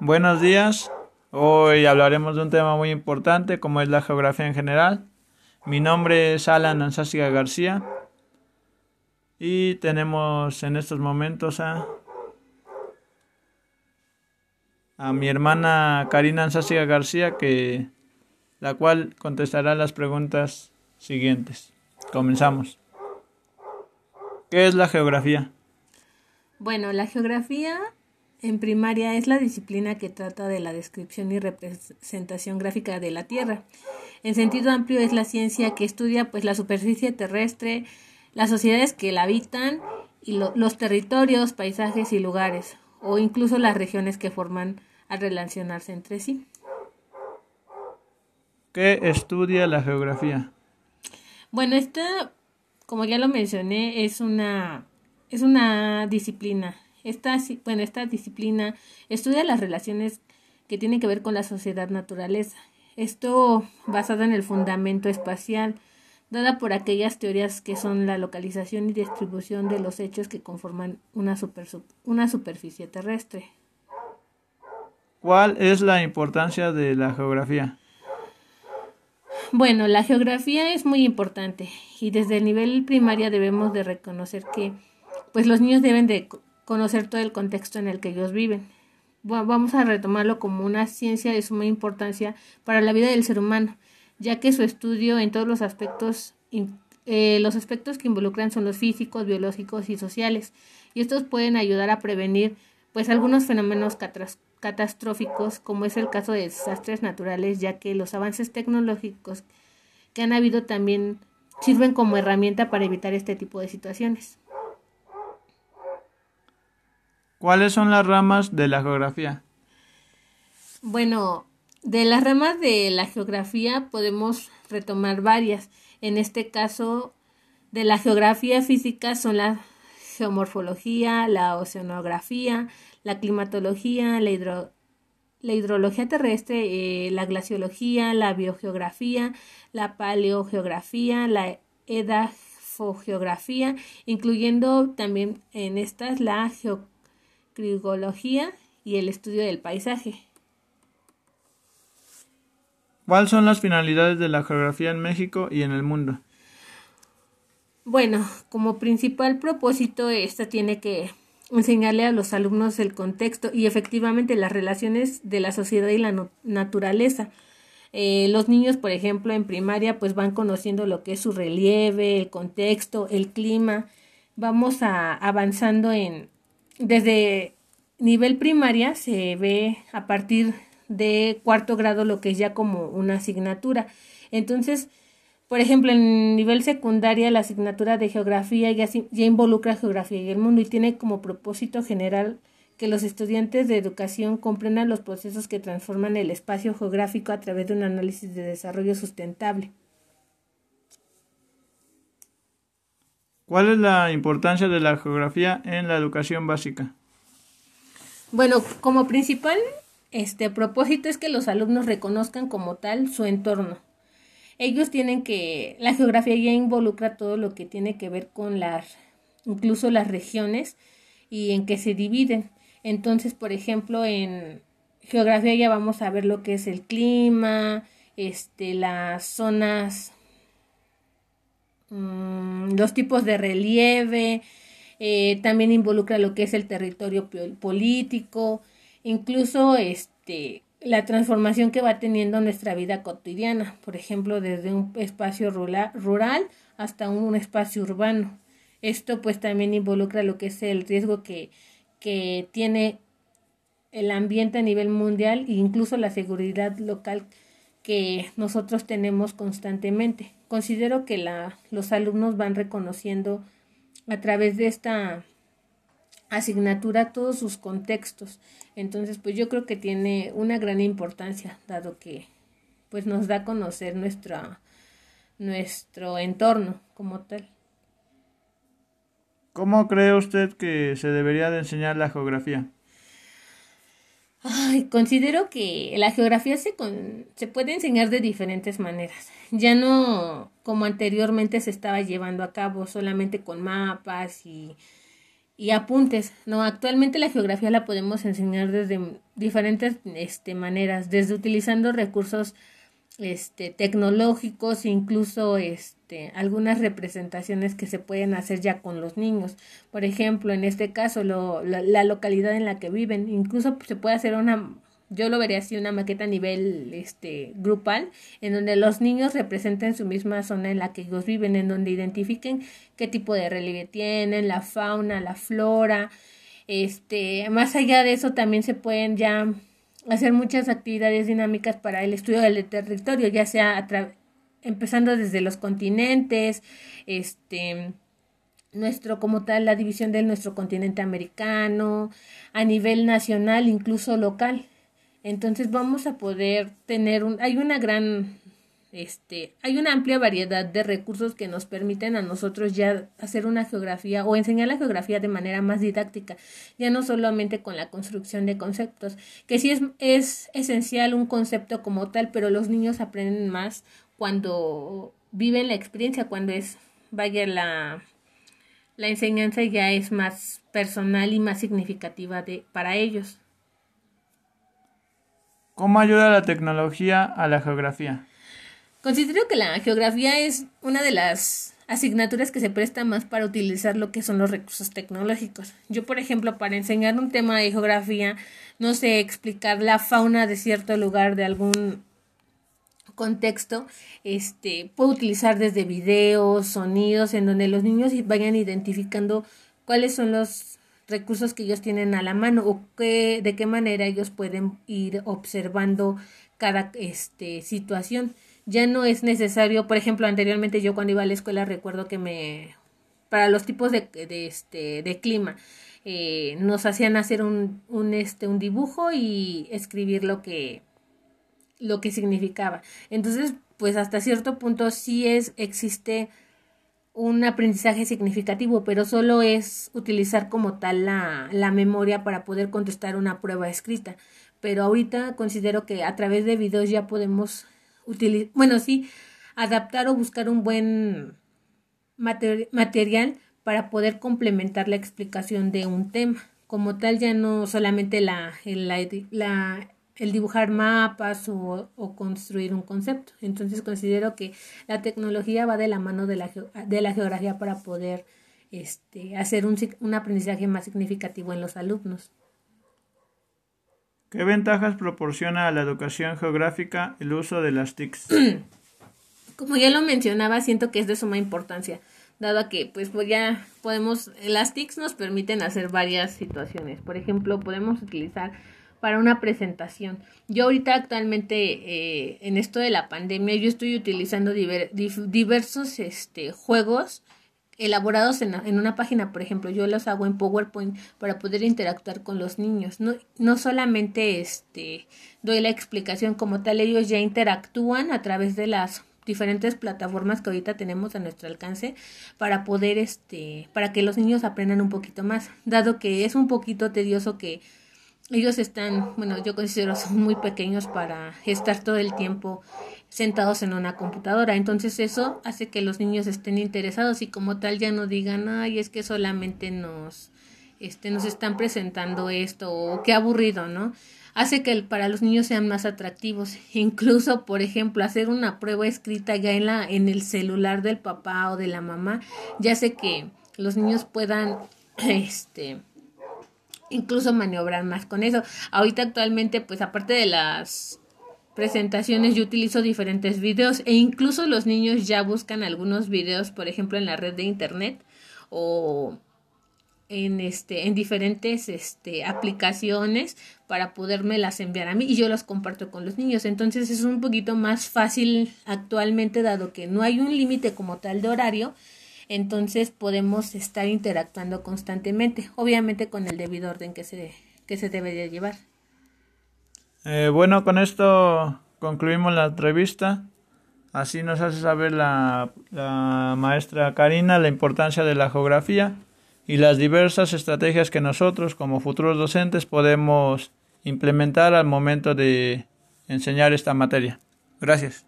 Buenos días. Hoy hablaremos de un tema muy importante como es la geografía en general. Mi nombre es Alan Ansásiga García y tenemos en estos momentos a, a mi hermana Karina Ansásiga García que la cual contestará las preguntas siguientes. Comenzamos. ¿Qué es la geografía? Bueno, la geografía en primaria es la disciplina que trata de la descripción y representación gráfica de la Tierra. En sentido amplio es la ciencia que estudia pues la superficie terrestre, las sociedades que la habitan y los territorios, paisajes y lugares, o incluso las regiones que forman al relacionarse entre sí. ¿Qué estudia la geografía? Bueno, esta, como ya lo mencioné, es una, es una disciplina esta, bueno, esta disciplina estudia las relaciones que tienen que ver con la sociedad-naturaleza. Esto basado en el fundamento espacial, dada por aquellas teorías que son la localización y distribución de los hechos que conforman una, una superficie terrestre. ¿Cuál es la importancia de la geografía? Bueno, la geografía es muy importante y desde el nivel primario debemos de reconocer que pues los niños deben de conocer todo el contexto en el que ellos viven. Vamos a retomarlo como una ciencia de suma importancia para la vida del ser humano, ya que su estudio en todos los aspectos, eh, los aspectos que involucran son los físicos, biológicos y sociales, y estos pueden ayudar a prevenir pues algunos fenómenos catastróficos, como es el caso de desastres naturales, ya que los avances tecnológicos que han habido también sirven como herramienta para evitar este tipo de situaciones. ¿Cuáles son las ramas de la geografía? Bueno, de las ramas de la geografía podemos retomar varias. En este caso, de la geografía física son la geomorfología, la oceanografía, la climatología, la, hidrología terrestre, eh, la glaciología, la biogeografía, la paleogeografía, la edafogeografía, incluyendo también en estas la geografía crigología y el estudio del paisaje. ¿Cuáles son las finalidades de la geografía en México y en el mundo? Bueno, como principal propósito, esta tiene que enseñarle a los alumnos el contexto y efectivamente las relaciones de la sociedad y la naturaleza. Eh, los niños, por ejemplo, en primaria, pues van conociendo lo que es su relieve, el contexto, el clima. Vamos a, avanzando en, desde nivel primaria se ve a partir de cuarto grado lo que es ya como una asignatura. Entonces, por ejemplo, en nivel secundaria la asignatura de geografía ya, ya involucra geografía y el mundo y tiene como propósito general que los estudiantes de educación comprendan los procesos que transforman el espacio geográfico a través de un análisis de desarrollo sustentable. ¿Cuál es la importancia de la geografía en la educación básica? Bueno, como principal este propósito es que los alumnos reconozcan como tal su entorno. Ellos tienen que la geografía ya involucra todo lo que tiene que ver con las incluso las regiones y en que se dividen. Entonces, por ejemplo, en geografía ya vamos a ver lo que es el clima, este las zonas Mm, los tipos de relieve, eh, también involucra lo que es el territorio político, incluso este la transformación que va teniendo nuestra vida cotidiana, por ejemplo, desde un espacio rural hasta un espacio urbano. Esto pues también involucra lo que es el riesgo que, que tiene el ambiente a nivel mundial e incluso la seguridad local que nosotros tenemos constantemente considero que la, los alumnos van reconociendo a través de esta asignatura todos sus contextos. Entonces, pues yo creo que tiene una gran importancia, dado que pues nos da a conocer nuestro entorno como tal. ¿Cómo cree usted que se debería de enseñar la geografía? Ay, considero que la geografía se, se puede enseñar de diferentes maneras. Ya no como anteriormente se estaba llevando a cabo solamente con mapas y, y apuntes. No, actualmente la geografía la podemos enseñar desde diferentes este, maneras, desde utilizando recursos este, tecnológicos, incluso este, algunas representaciones que se pueden hacer ya con los niños. Por ejemplo, en este caso, lo, la, la, localidad en la que viven, incluso se puede hacer una, yo lo vería así, una maqueta a nivel este, grupal, en donde los niños representen su misma zona en la que ellos viven, en donde identifiquen qué tipo de relieve tienen, la fauna, la flora. Este, más allá de eso, también se pueden ya hacer muchas actividades dinámicas para el estudio del territorio, ya sea empezando desde los continentes, este nuestro como tal la división de nuestro continente americano, a nivel nacional, incluso local. Entonces vamos a poder tener un hay una gran este, hay una amplia variedad de recursos que nos permiten a nosotros ya hacer una geografía o enseñar la geografía de manera más didáctica, ya no solamente con la construcción de conceptos, que sí es, es esencial un concepto como tal, pero los niños aprenden más cuando viven la experiencia, cuando es, vaya, la, la enseñanza ya es más personal y más significativa de, para ellos. ¿Cómo ayuda la tecnología a la geografía? Considero que la geografía es una de las asignaturas que se presta más para utilizar lo que son los recursos tecnológicos. Yo, por ejemplo, para enseñar un tema de geografía, no sé explicar la fauna de cierto lugar, de algún contexto, este, puedo utilizar desde videos, sonidos, en donde los niños vayan identificando cuáles son los recursos que ellos tienen a la mano o qué, de qué manera ellos pueden ir observando cada este, situación ya no es necesario, por ejemplo, anteriormente yo cuando iba a la escuela recuerdo que me, para los tipos de, de este, de clima, eh, nos hacían hacer un, un, este, un dibujo y escribir lo que, lo que significaba. Entonces, pues hasta cierto punto sí es, existe un aprendizaje significativo, pero solo es utilizar como tal la, la memoria para poder contestar una prueba escrita. Pero ahorita considero que a través de videos ya podemos bueno, sí, adaptar o buscar un buen material para poder complementar la explicación de un tema. Como tal, ya no solamente la, la, el dibujar mapas o, o, construir un concepto. Entonces considero que la tecnología va de la mano de la, de la geografía para poder este, hacer un, un aprendizaje más significativo en los alumnos. ¿Qué ventajas proporciona a la educación geográfica el uso de las TICs? Como ya lo mencionaba, siento que es de suma importancia, dado que pues, pues ya podemos, las TICs nos permiten hacer varias situaciones. Por ejemplo, podemos utilizar para una presentación. Yo ahorita actualmente eh, en esto de la pandemia yo estoy utilizando diversos este, juegos elaborados en, en, una página, por ejemplo, yo los hago en PowerPoint para poder interactuar con los niños. No, no solamente este, doy la explicación como tal, ellos ya interactúan a través de las diferentes plataformas que ahorita tenemos a nuestro alcance para poder este para que los niños aprendan un poquito más dado que es un poquito tedioso que ellos están bueno yo considero son muy pequeños para estar todo el tiempo sentados en una computadora. Entonces eso hace que los niños estén interesados y como tal ya no digan, ay, es que solamente nos, este, nos están presentando esto o qué aburrido, ¿no? Hace que para los niños sean más atractivos. Incluso, por ejemplo, hacer una prueba escrita ya en, la, en el celular del papá o de la mamá, ya hace que los niños puedan, este, incluso maniobrar más con eso. Ahorita actualmente, pues aparte de las presentaciones yo utilizo diferentes videos e incluso los niños ya buscan algunos videos, por ejemplo, en la red de internet o en este en diferentes este aplicaciones para poderme las enviar a mí y yo las comparto con los niños. Entonces es un poquito más fácil actualmente dado que no hay un límite como tal de horario, entonces podemos estar interactuando constantemente, obviamente con el debido orden que se que se debería llevar. Eh, bueno, con esto concluimos la entrevista. Así nos hace saber la, la maestra Karina la importancia de la geografía y las diversas estrategias que nosotros como futuros docentes podemos implementar al momento de enseñar esta materia. Gracias.